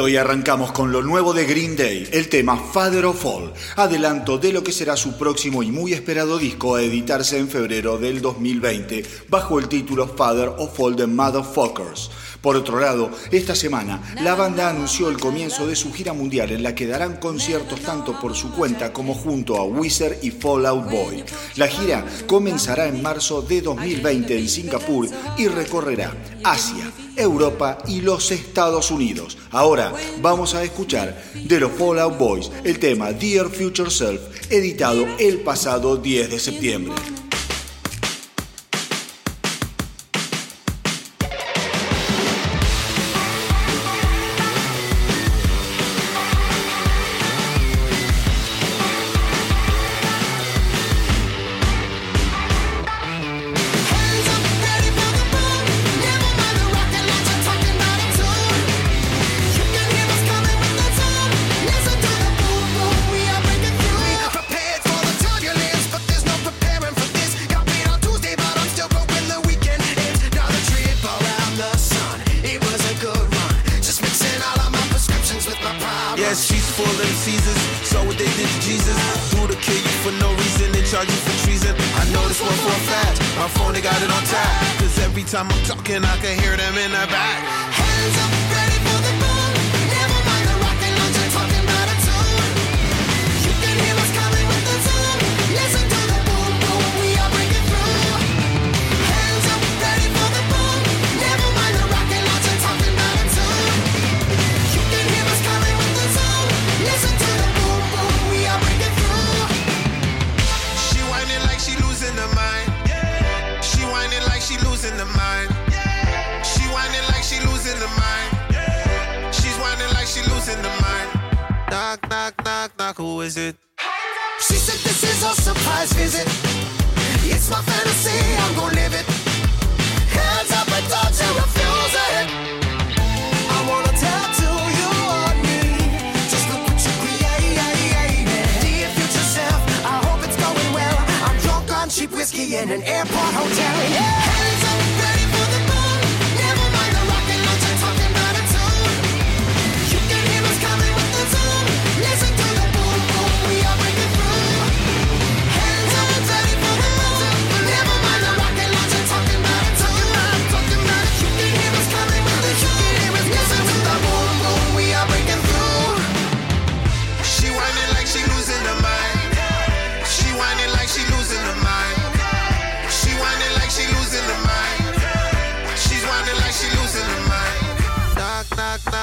Hoy arrancamos con lo nuevo de Green Day, el tema Father of All, adelanto de lo que será su próximo y muy esperado disco a editarse en febrero del 2020 bajo el título Father of All the Motherfuckers. Por otro lado, esta semana la banda anunció el comienzo de su gira mundial en la que darán conciertos tanto por su cuenta como junto a Wizard y Fallout Boy. La gira comenzará en marzo de 2020 en Singapur y recorrerá Asia, Europa y los Estados Unidos. Ahora vamos a escuchar de los Fallout Boys el tema Dear Future Self, editado el pasado 10 de septiembre.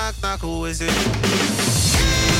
Knock, knock. Who is it?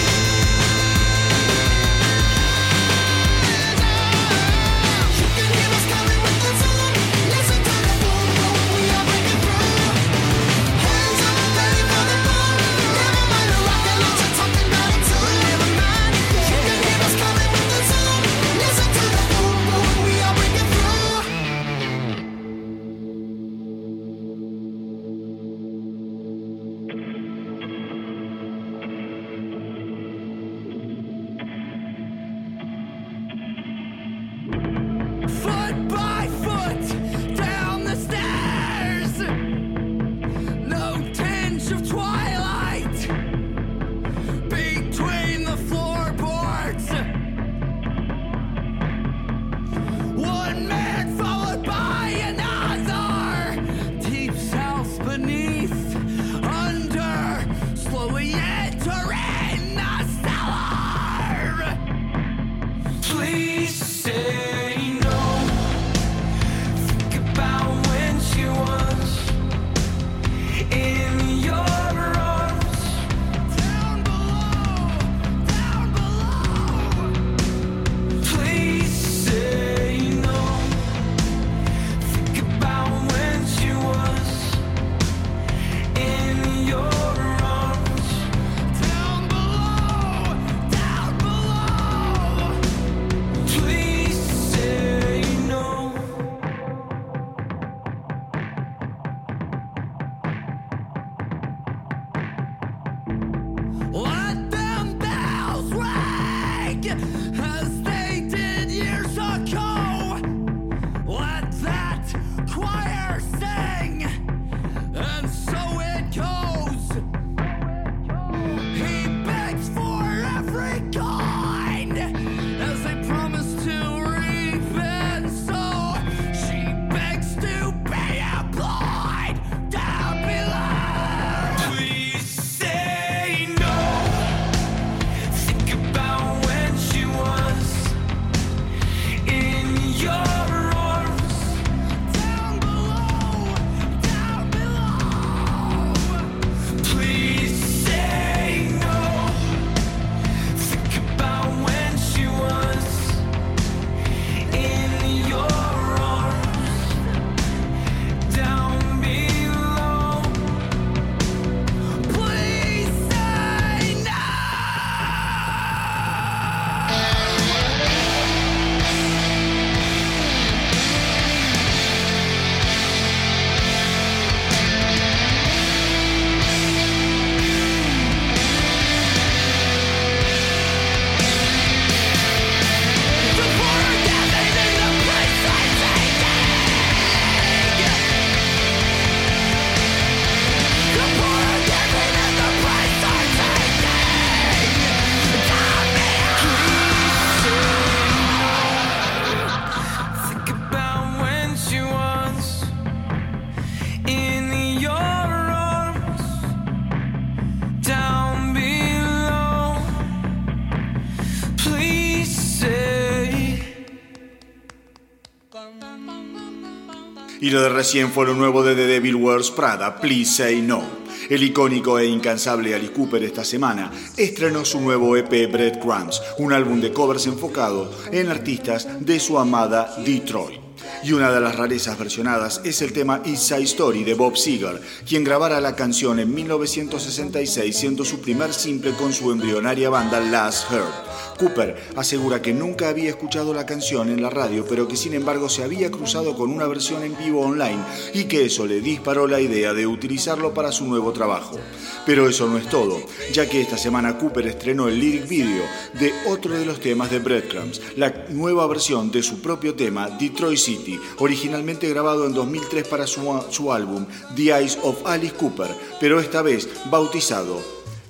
Y lo de recién fue lo nuevo de The Devil Wears Prada, Please Say No. El icónico e incansable Alice Cooper esta semana estrenó su nuevo EP Breadcrumbs, un álbum de covers enfocado en artistas de su amada Detroit. Y una de las rarezas versionadas es el tema East Side Story de Bob Seger, quien grabara la canción en 1966 siendo su primer simple con su embrionaria banda Last Heard. Cooper asegura que nunca había escuchado la canción en la radio, pero que sin embargo se había cruzado con una versión en vivo online y que eso le disparó la idea de utilizarlo para su nuevo trabajo. Pero eso no es todo, ya que esta semana Cooper estrenó el lyric video de otro de los temas de Breadcrumbs, la nueva versión de su propio tema Detroit City, originalmente grabado en 2003 para su, su álbum The Eyes of Alice Cooper, pero esta vez bautizado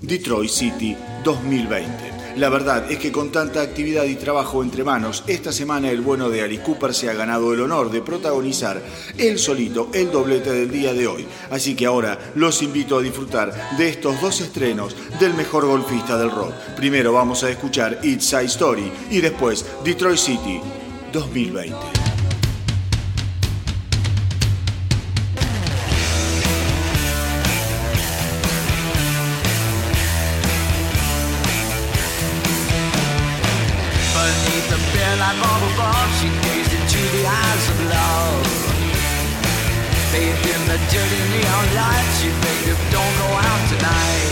Detroit City 2020. La verdad es que con tanta actividad y trabajo entre manos, esta semana el bueno de Ali Cooper se ha ganado el honor de protagonizar él solito el doblete del día de hoy. Así que ahora los invito a disfrutar de estos dos estrenos del mejor golfista del rock. Primero vamos a escuchar It's a Story y después Detroit City 2020. dirty neon lights. You think you don't go out tonight.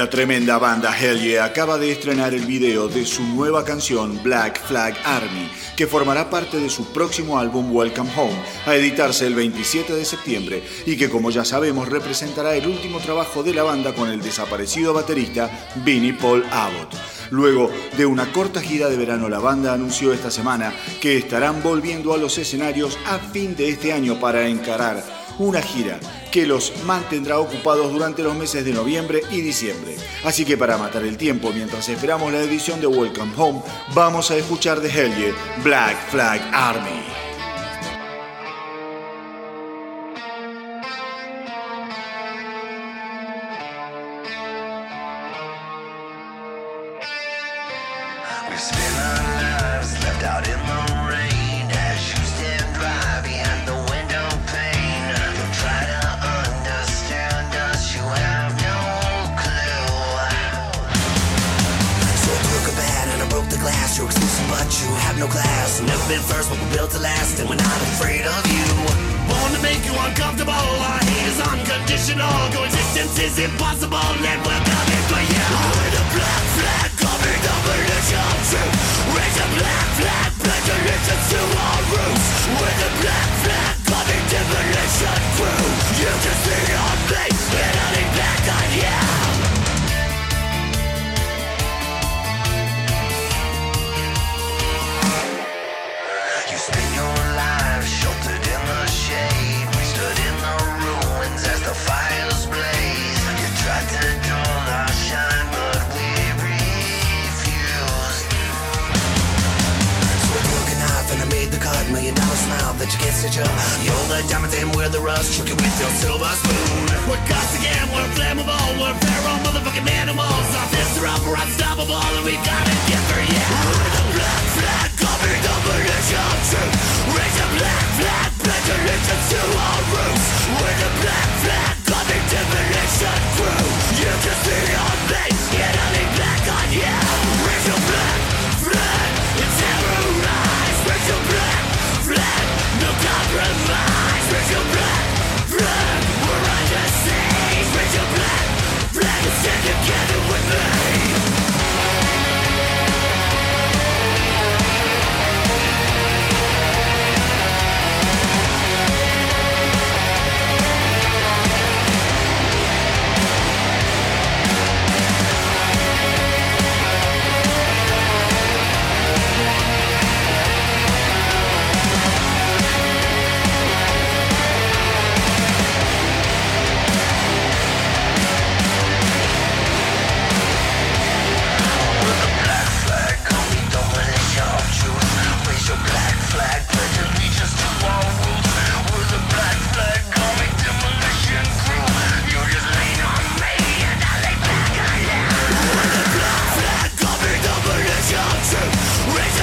La tremenda banda Hell yeah acaba de estrenar el video de su nueva canción Black Flag Army, que formará parte de su próximo álbum Welcome Home, a editarse el 27 de septiembre y que como ya sabemos representará el último trabajo de la banda con el desaparecido baterista Vinnie Paul Abbott. Luego de una corta gira de verano, la banda anunció esta semana que estarán volviendo a los escenarios a fin de este año para encarar una gira que los mantendrá ocupados durante los meses de noviembre y diciembre. Así que para matar el tiempo mientras esperamos la edición de Welcome Home, vamos a escuchar de Helge Black Flag Army.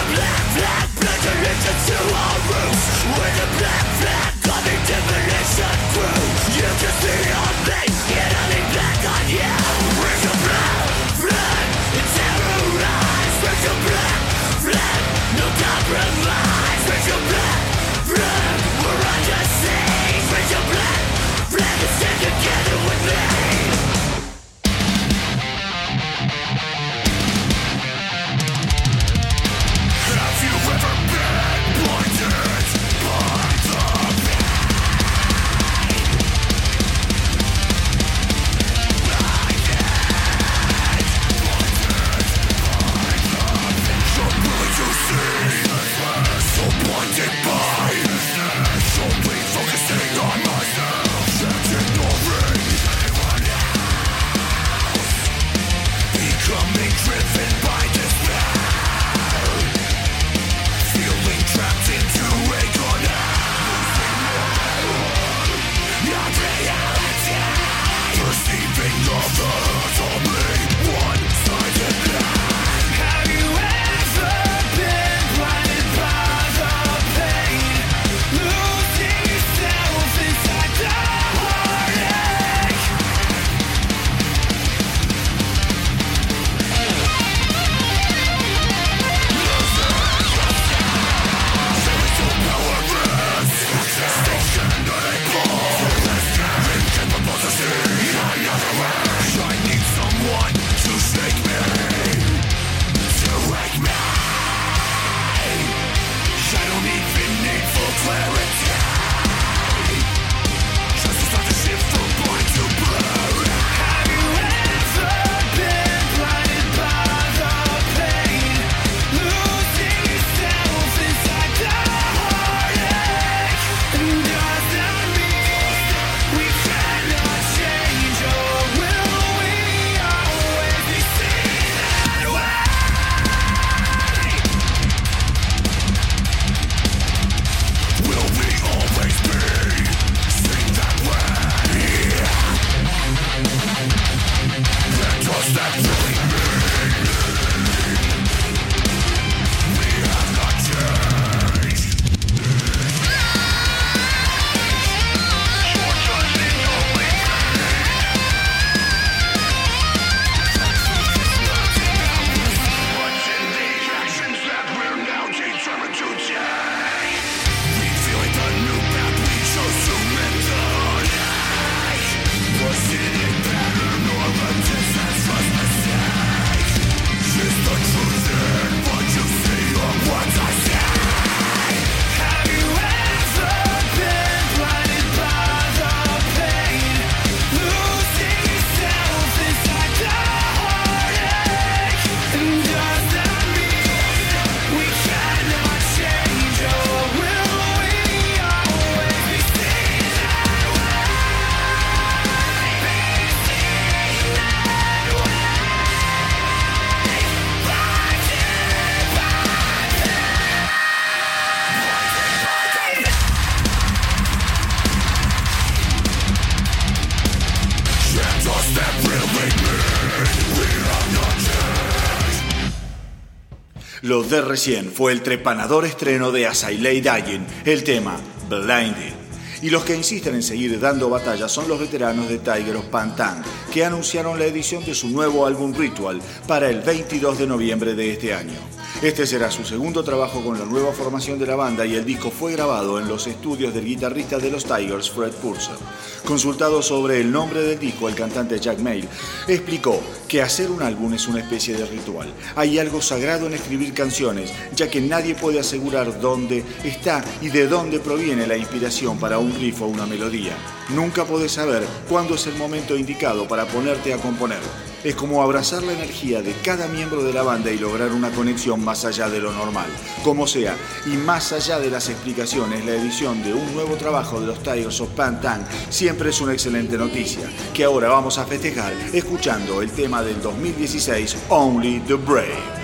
black, black. Recién fue el trepanador estreno de As I Lay Dying, el tema Blinded. Y los que insisten en seguir dando batalla son los veteranos de Tiger of Pantan, que anunciaron la edición de su nuevo álbum Ritual para el 22 de noviembre de este año. Este será su segundo trabajo con la nueva formación de la banda y el disco fue grabado en los estudios del guitarrista de los Tigers, Fred Purcell. Consultado sobre el nombre del disco, el cantante Jack Mail explicó que hacer un álbum es una especie de ritual. Hay algo sagrado en escribir canciones, ya que nadie puede asegurar dónde está y de dónde proviene la inspiración para un riff o una melodía. Nunca podés saber cuándo es el momento indicado para ponerte a componer. Es como abrazar la energía de cada miembro de la banda y lograr una conexión más allá de lo normal. Como sea, y más allá de las explicaciones, la edición de un nuevo trabajo de los Tigers of Pantan siempre es una excelente noticia, que ahora vamos a festejar escuchando el tema del 2016, Only the Brave.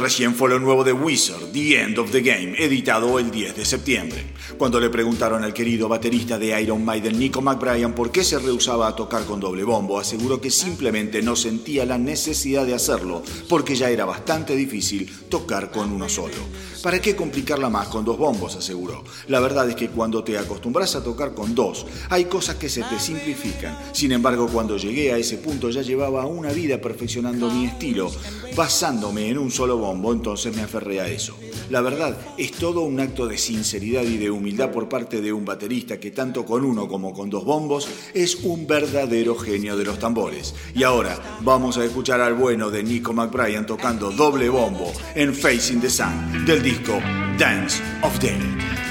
Recién fue lo nuevo de Wizard, The End of the Game, editado el 10 de septiembre. Cuando le preguntaron al querido baterista de Iron Maiden, Nico McBrien, por qué se rehusaba a tocar con doble bombo, aseguró que simplemente no sentía la necesidad de hacerlo, porque ya era bastante difícil tocar con uno solo. ¿Para qué complicarla más con dos bombos? aseguró. La verdad es que cuando te acostumbras a tocar con dos, hay cosas que se te simplifican. Sin embargo, cuando llegué a ese punto ya llevaba una vida perfeccionando mi estilo, basándome en un solo bombo, entonces me aferré a eso. La verdad, es todo un acto de sinceridad y de humildad por parte de un baterista que tanto con uno como con dos bombos es un verdadero genio de los tambores. Y ahora vamos a escuchar al bueno de Nico McBrien tocando doble bombo en Facing the Sun del disco Dance of Death.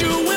you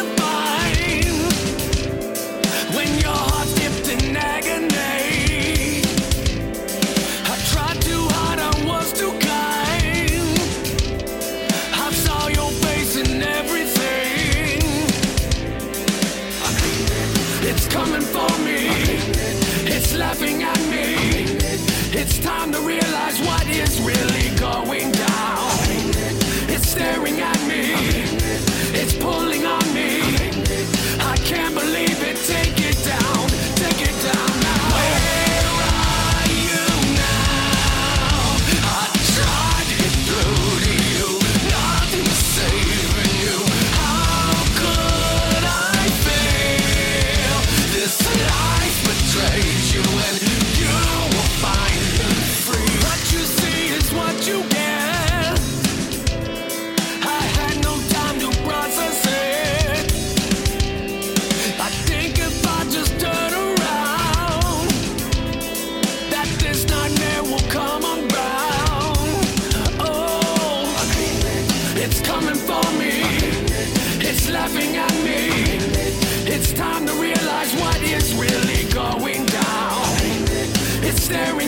staring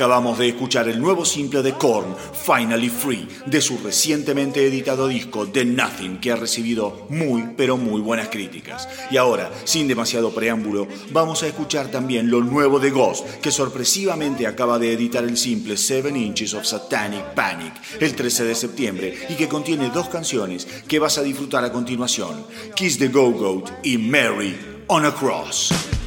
Acabamos de escuchar el nuevo simple de Korn, Finally Free, de su recientemente editado disco The Nothing, que ha recibido muy pero muy buenas críticas. Y ahora, sin demasiado preámbulo, vamos a escuchar también lo nuevo de Ghost, que sorpresivamente acaba de editar el simple Seven Inches of Satanic Panic el 13 de septiembre y que contiene dos canciones que vas a disfrutar a continuación, Kiss the Go-Goat y Mary on a Cross.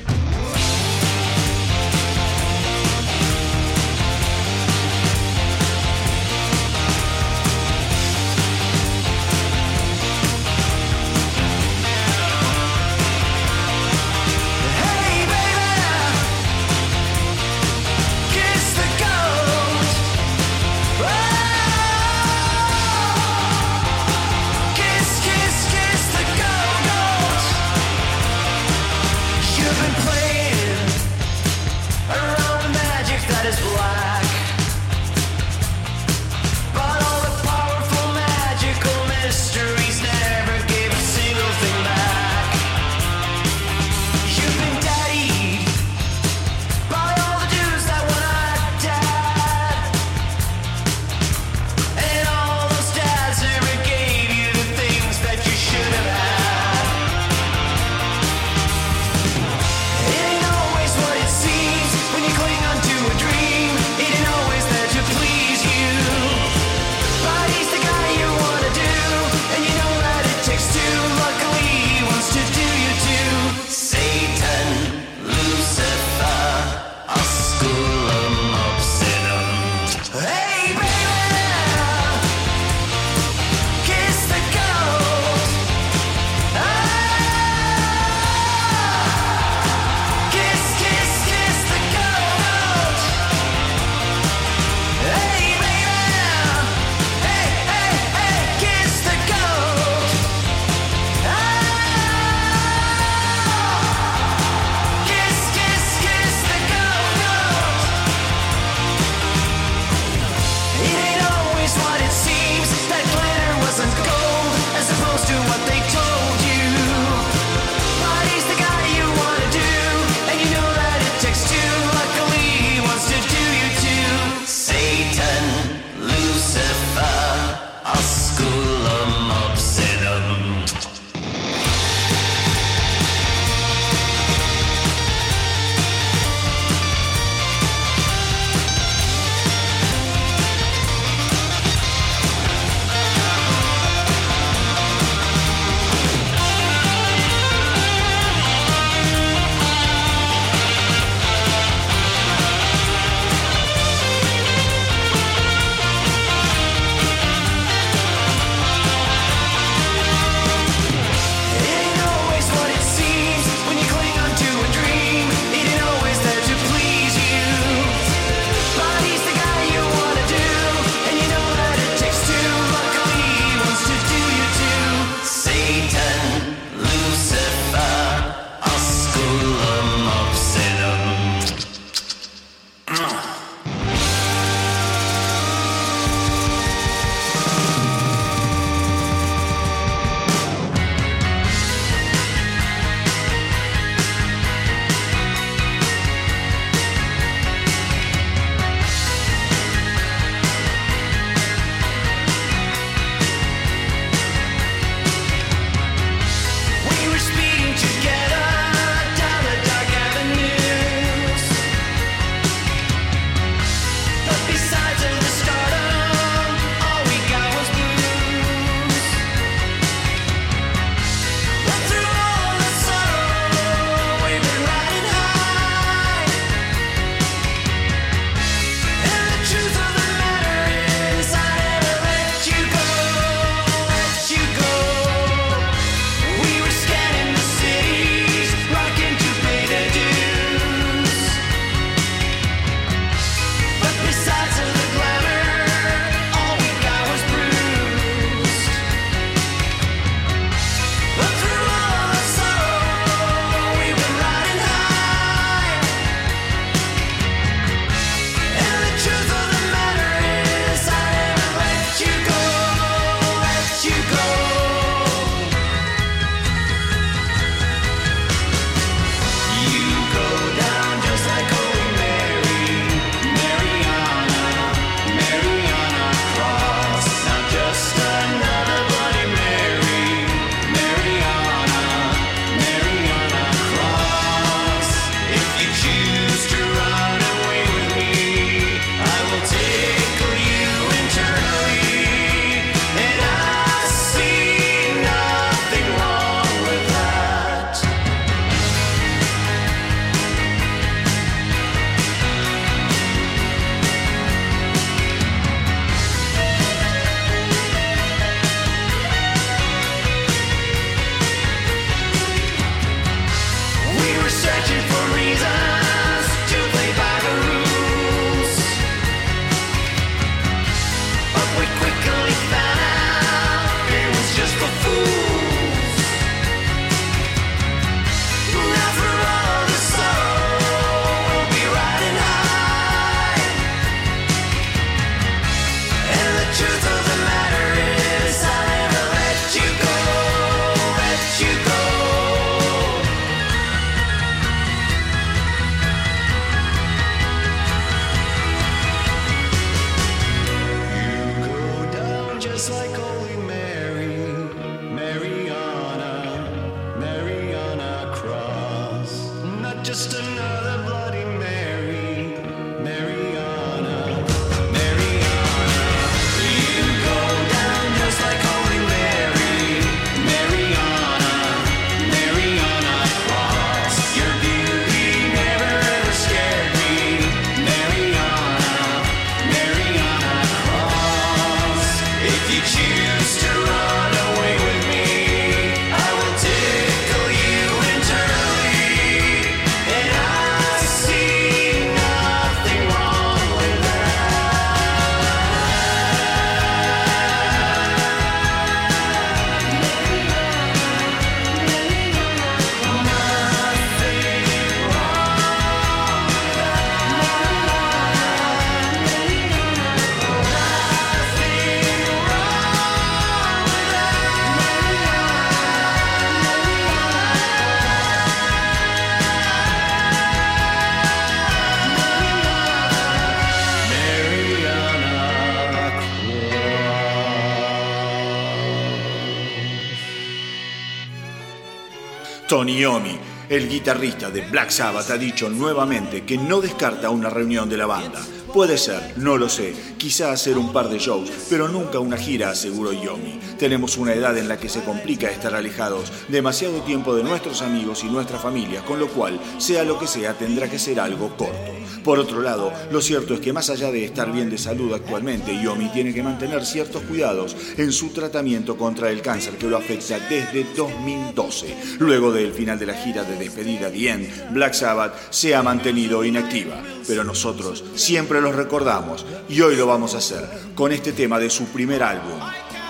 Iommi, el guitarrista de Black Sabbath, ha dicho nuevamente que no descarta una reunión de la banda. Puede ser, no lo sé, quizá hacer un par de shows, pero nunca una gira, aseguró Yomi. Tenemos una edad en la que se complica estar alejados demasiado tiempo de nuestros amigos y nuestras familias, con lo cual, sea lo que sea, tendrá que ser algo corto. Por otro lado, lo cierto es que más allá de estar bien de salud actualmente, Yomi tiene que mantener ciertos cuidados en su tratamiento contra el cáncer que lo afecta desde 2012. Luego del final de la gira de despedida The End, Black Sabbath se ha mantenido inactiva, pero nosotros siempre los recordamos y hoy lo vamos a hacer con este tema de su primer álbum,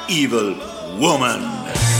Evil Woman.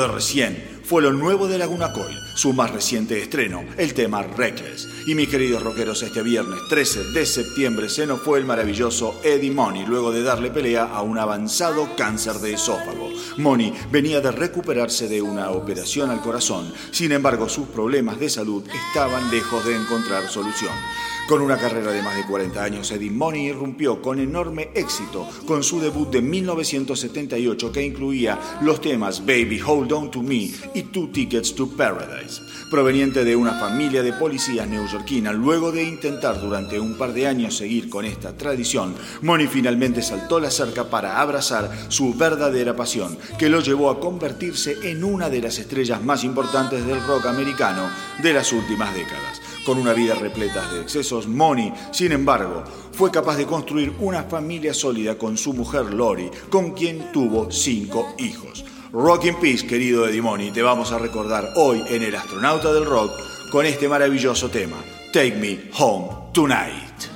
De recién fue lo nuevo de Laguna Coil, su más reciente estreno, el tema Reckless. Y mis queridos rockeros, este viernes 13 de septiembre se nos fue el maravilloso Eddie Money luego de darle pelea a un avanzado cáncer de esófago. Money venía de recuperarse de una operación al corazón, sin embargo sus problemas de salud estaban lejos de encontrar solución. Con una carrera de más de 40 años, Eddie Money irrumpió con enorme éxito con su debut de 1978 que incluía los temas Baby Hold On To Me y Two Tickets to Paradise. Proveniente de una familia de policías neoyorquina, luego de intentar durante un par de años seguir con esta tradición, Money finalmente saltó la cerca para abrazar su verdadera pasión, que lo llevó a convertirse en una de las estrellas más importantes del rock americano de las últimas décadas. Con una vida repleta de excesos, Money, sin embargo, fue capaz de construir una familia sólida con su mujer Lori, con quien tuvo cinco hijos. Rock in Peace, querido Eddie Money, te vamos a recordar hoy en El Astronauta del Rock con este maravilloso tema, Take Me Home Tonight.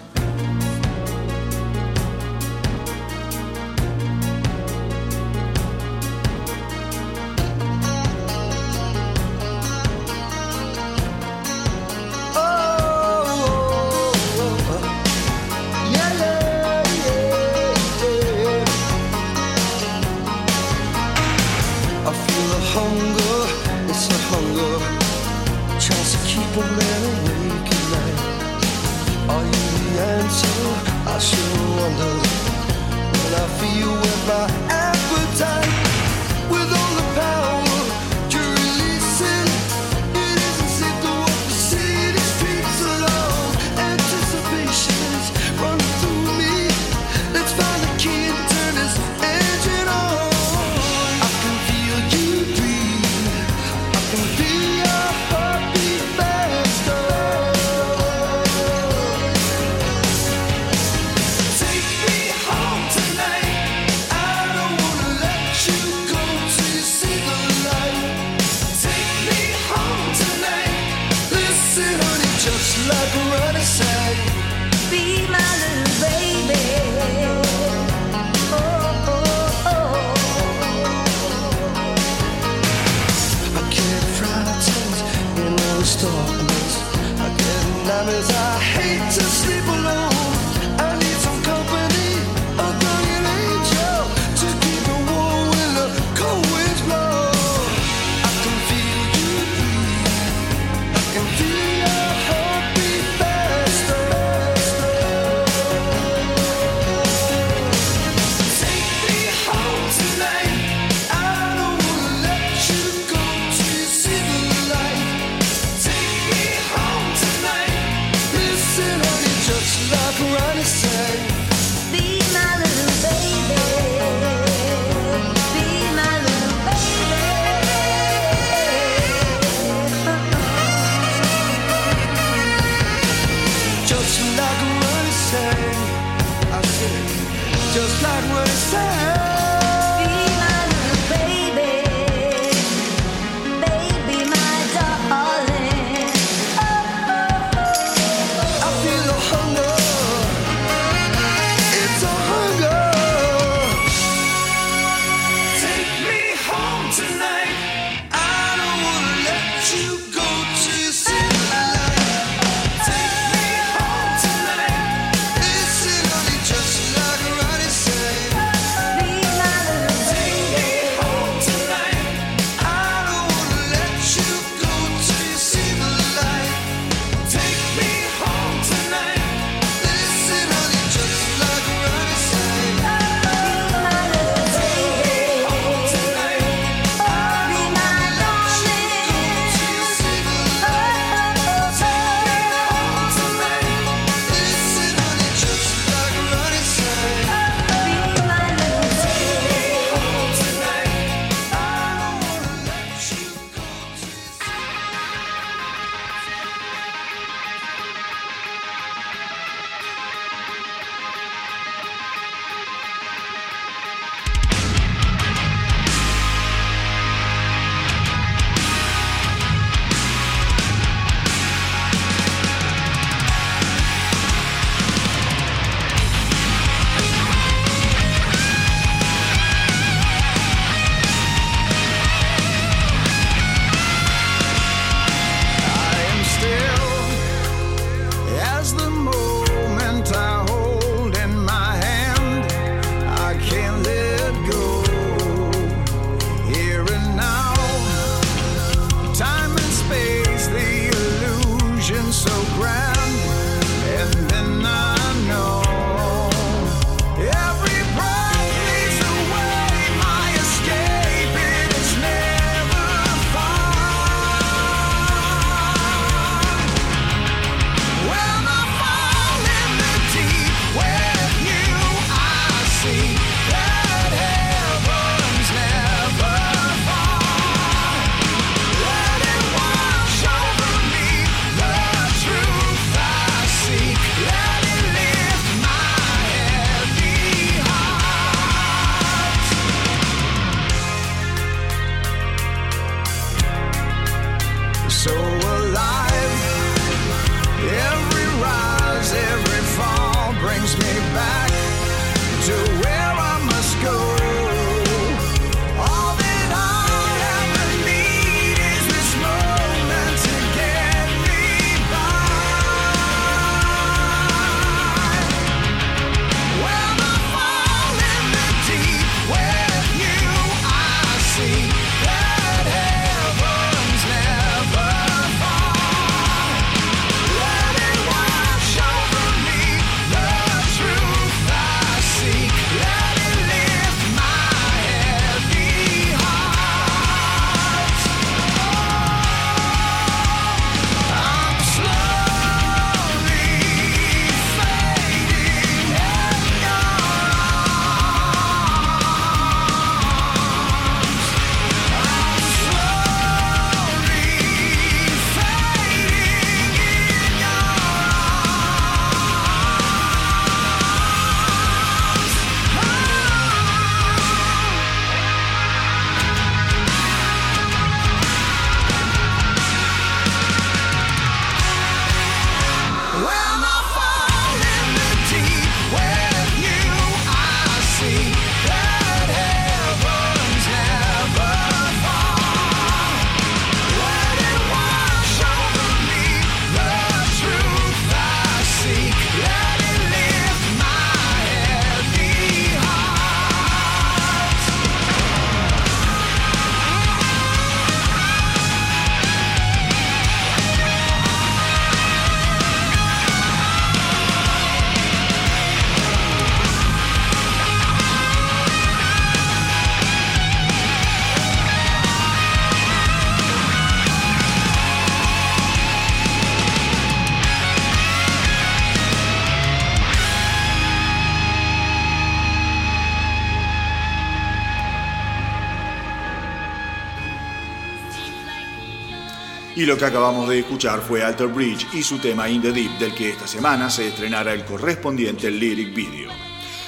Y lo que acabamos de escuchar fue Alter Bridge y su tema In the Deep, del que esta semana se estrenará el correspondiente lyric video.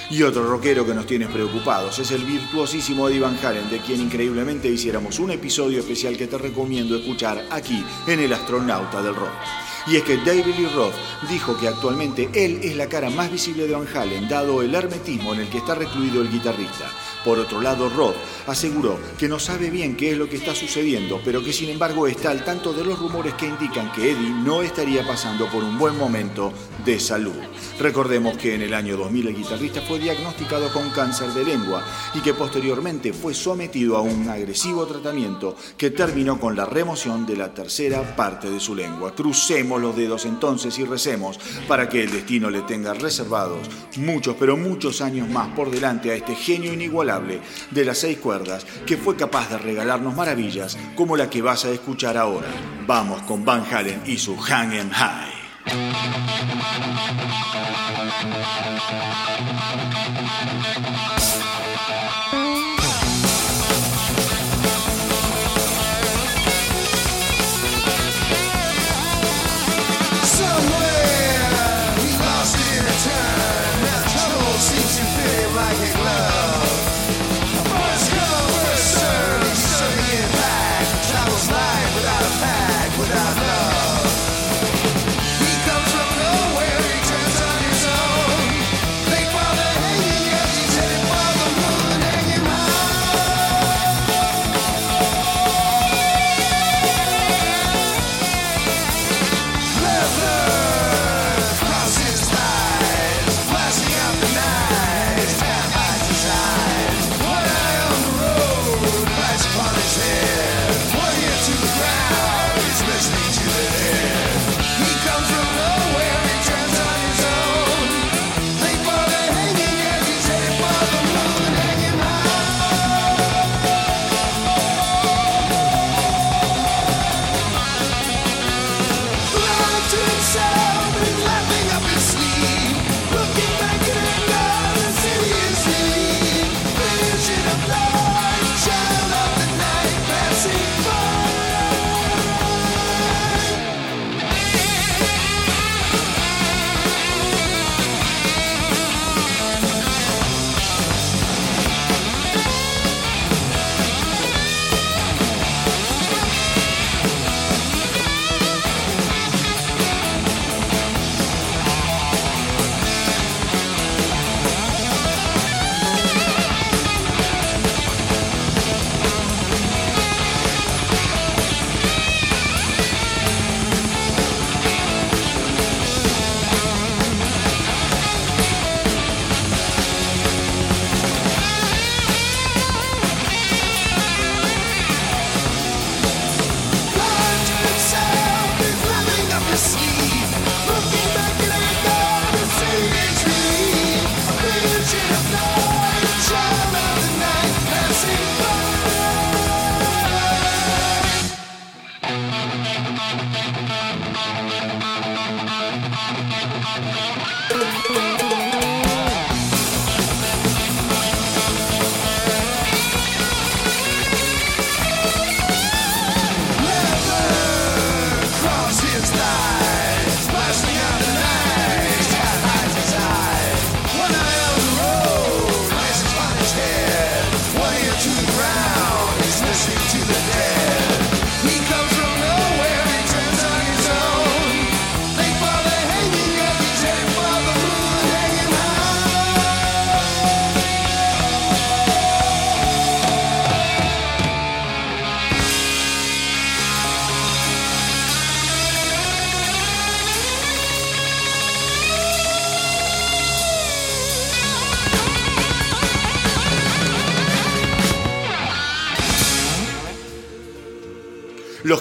Y otro rockero que nos tiene preocupados es el virtuosísimo Eddie Van Halen, de quien increíblemente hiciéramos un episodio especial que te recomiendo escuchar aquí en El Astronauta del Rock. Y es que David Lee Roth dijo que actualmente él es la cara más visible de Van Halen, dado el hermetismo en el que está recluido el guitarrista. Por otro lado, Roth aseguró que no sabe bien qué es lo que está sucediendo, pero que sin embargo está al tanto de los rumores que indican que Eddie no estaría pasando por un buen momento de salud. Recordemos que en el año 2000 el guitarrista fue diagnosticado con cáncer de lengua y que posteriormente fue sometido a un agresivo tratamiento que terminó con la remoción de la tercera parte de su lengua. Crucemos los dedos entonces y recemos para que el destino le tenga reservados muchos, pero muchos años más por delante a este genio inigualable de las seis cuerdas que fue capaz de regalarnos maravillas como la que vas a escuchar ahora. Vamos con Van Halen y su Hang 'em High. show.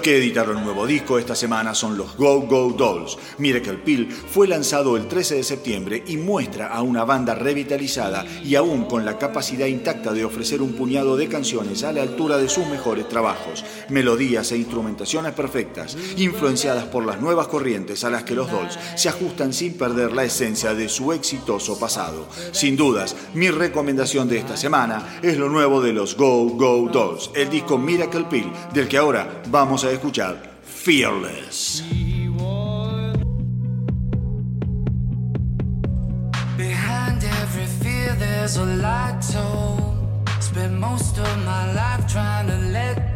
Que editaron un nuevo disco esta semana son los Go Go Dolls. Miracle Pill fue lanzado el 13 de septiembre y muestra a una banda revitalizada y aún con la capacidad intacta de ofrecer un puñado de canciones a la altura de sus mejores trabajos, melodías e instrumentaciones perfectas, influenciadas por las nuevas corrientes a las que los Dolls se ajustan sin perder la esencia de su exitoso pasado. Sin dudas, mi recomendación de esta semana es lo nuevo de los Go Go Dolls, el disco Miracle Pill, del que ahora vamos a escuchar fearless. Behind every fear, there's a light told. Spent most of my life trying to let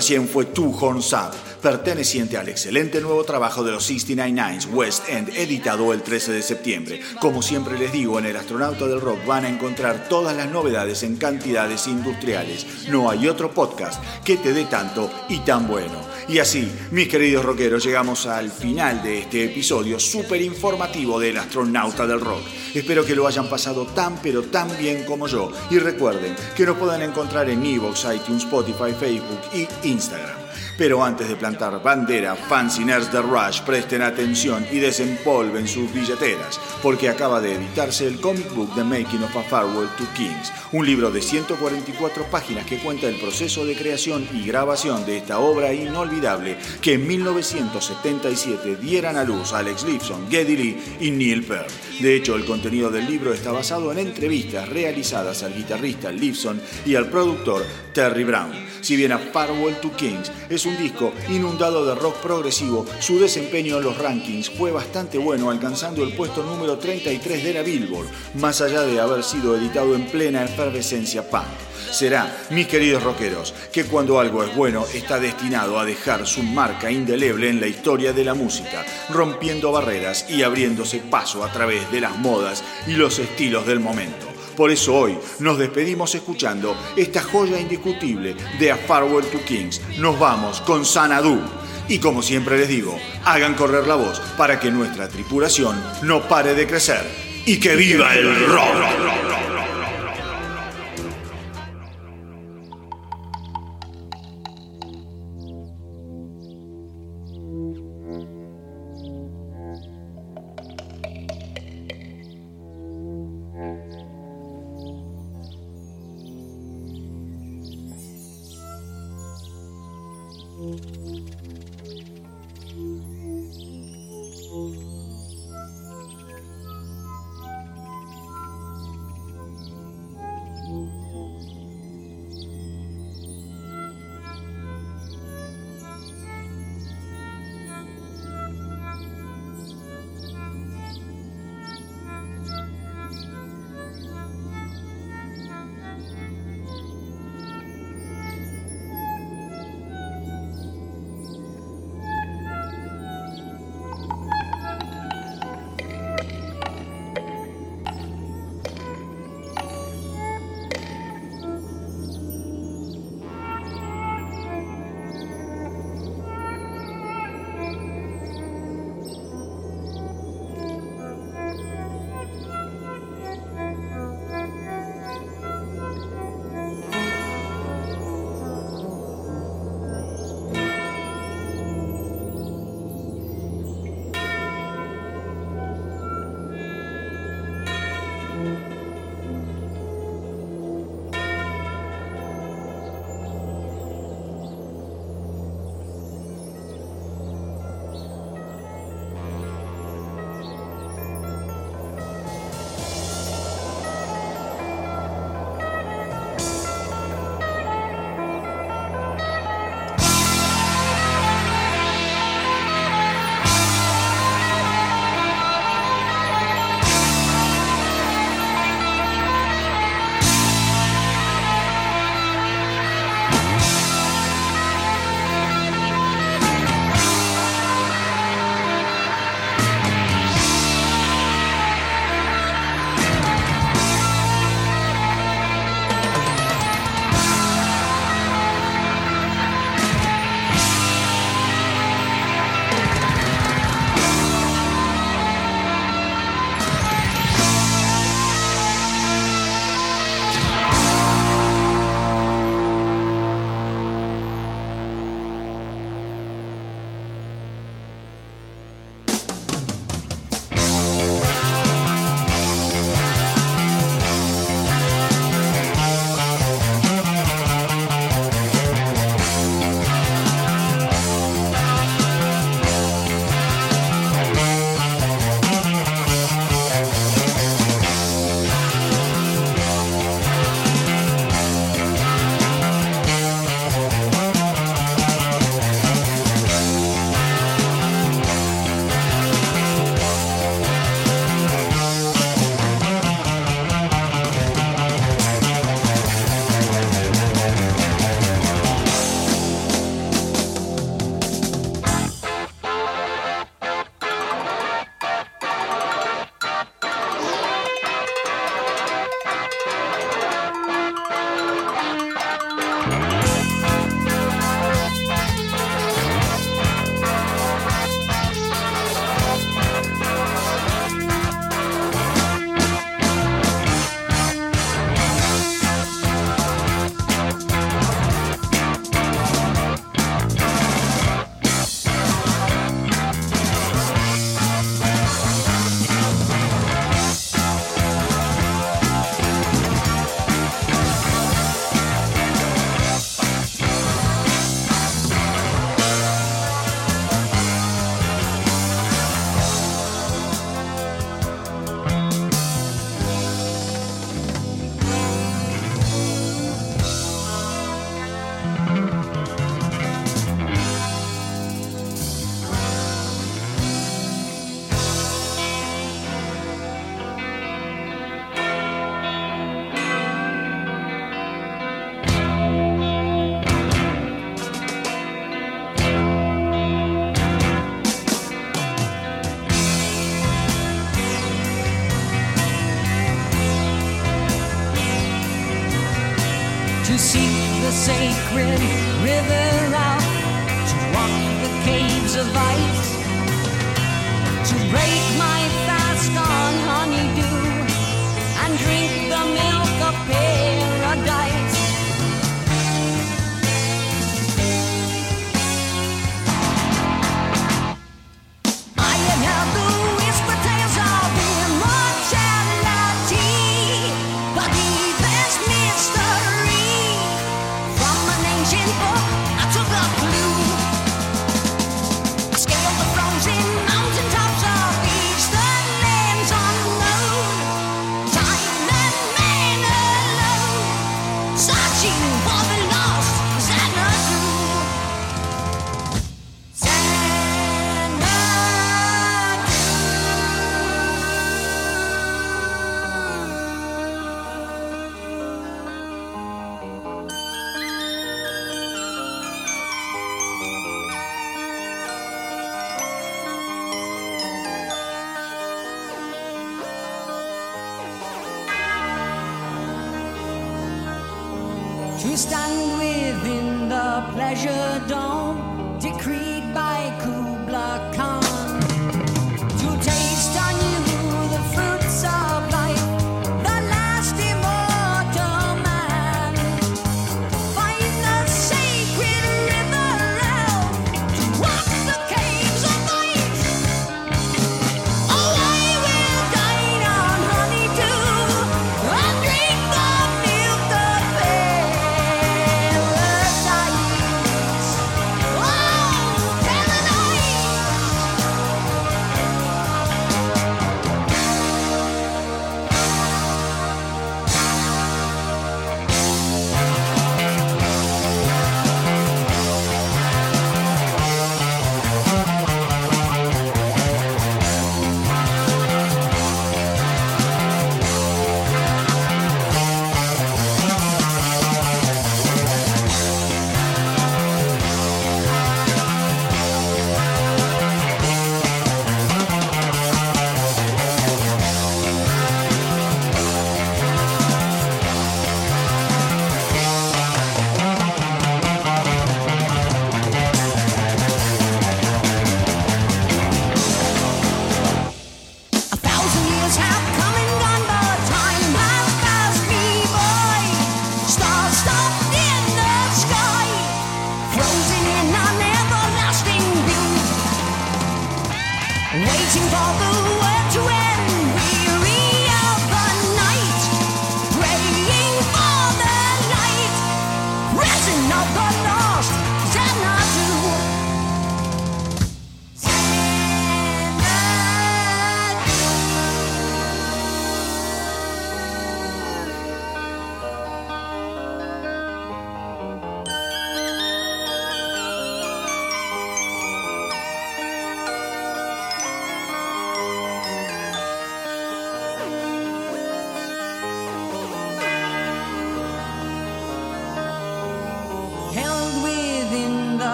recién fue Two Horns Up, perteneciente al excelente nuevo trabajo de los 69 Nines West End, editado el 13 de septiembre. Como siempre les digo, en El Astronauta del Rock van a encontrar todas las novedades en cantidades industriales. No hay otro podcast que te dé tanto y tan bueno. Y así, mis queridos rockeros, llegamos al final de este episodio súper informativo del Astronauta del Rock. Espero que lo hayan pasado tan pero tan bien como yo. Y recuerden que nos pueden encontrar en Evox, iTunes, Spotify, Facebook y Instagram. Pero antes de plantar bandera, nerds de Rush, presten atención y desempolven sus billeteras, porque acaba de editarse el comic book The Making of a Farewell to Kings, un libro de 144 páginas que cuenta el proceso de creación y grabación de esta obra inolvidable que en 1977 dieran a luz Alex Lifeson, Geddy Lee y Neil Peart. De hecho, el contenido del libro está basado en entrevistas realizadas al guitarrista Lifeson y al productor Terry Brown. Si bien A Farewell to Kings es un disco inundado de rock progresivo, su desempeño en los rankings fue bastante bueno, alcanzando el puesto número 33 de la Billboard, más allá de haber sido editado en plena efervescencia punk. Será, mis queridos rockeros, que cuando algo es bueno está destinado a dejar su marca indeleble en la historia de la música, rompiendo barreras y abriéndose paso a través de las modas y los estilos del momento. Por eso hoy nos despedimos escuchando esta joya indiscutible de A Farewell to Kings. Nos vamos con Sanadu. Y como siempre les digo, hagan correr la voz para que nuestra tripulación no pare de crecer. Y que viva el rock.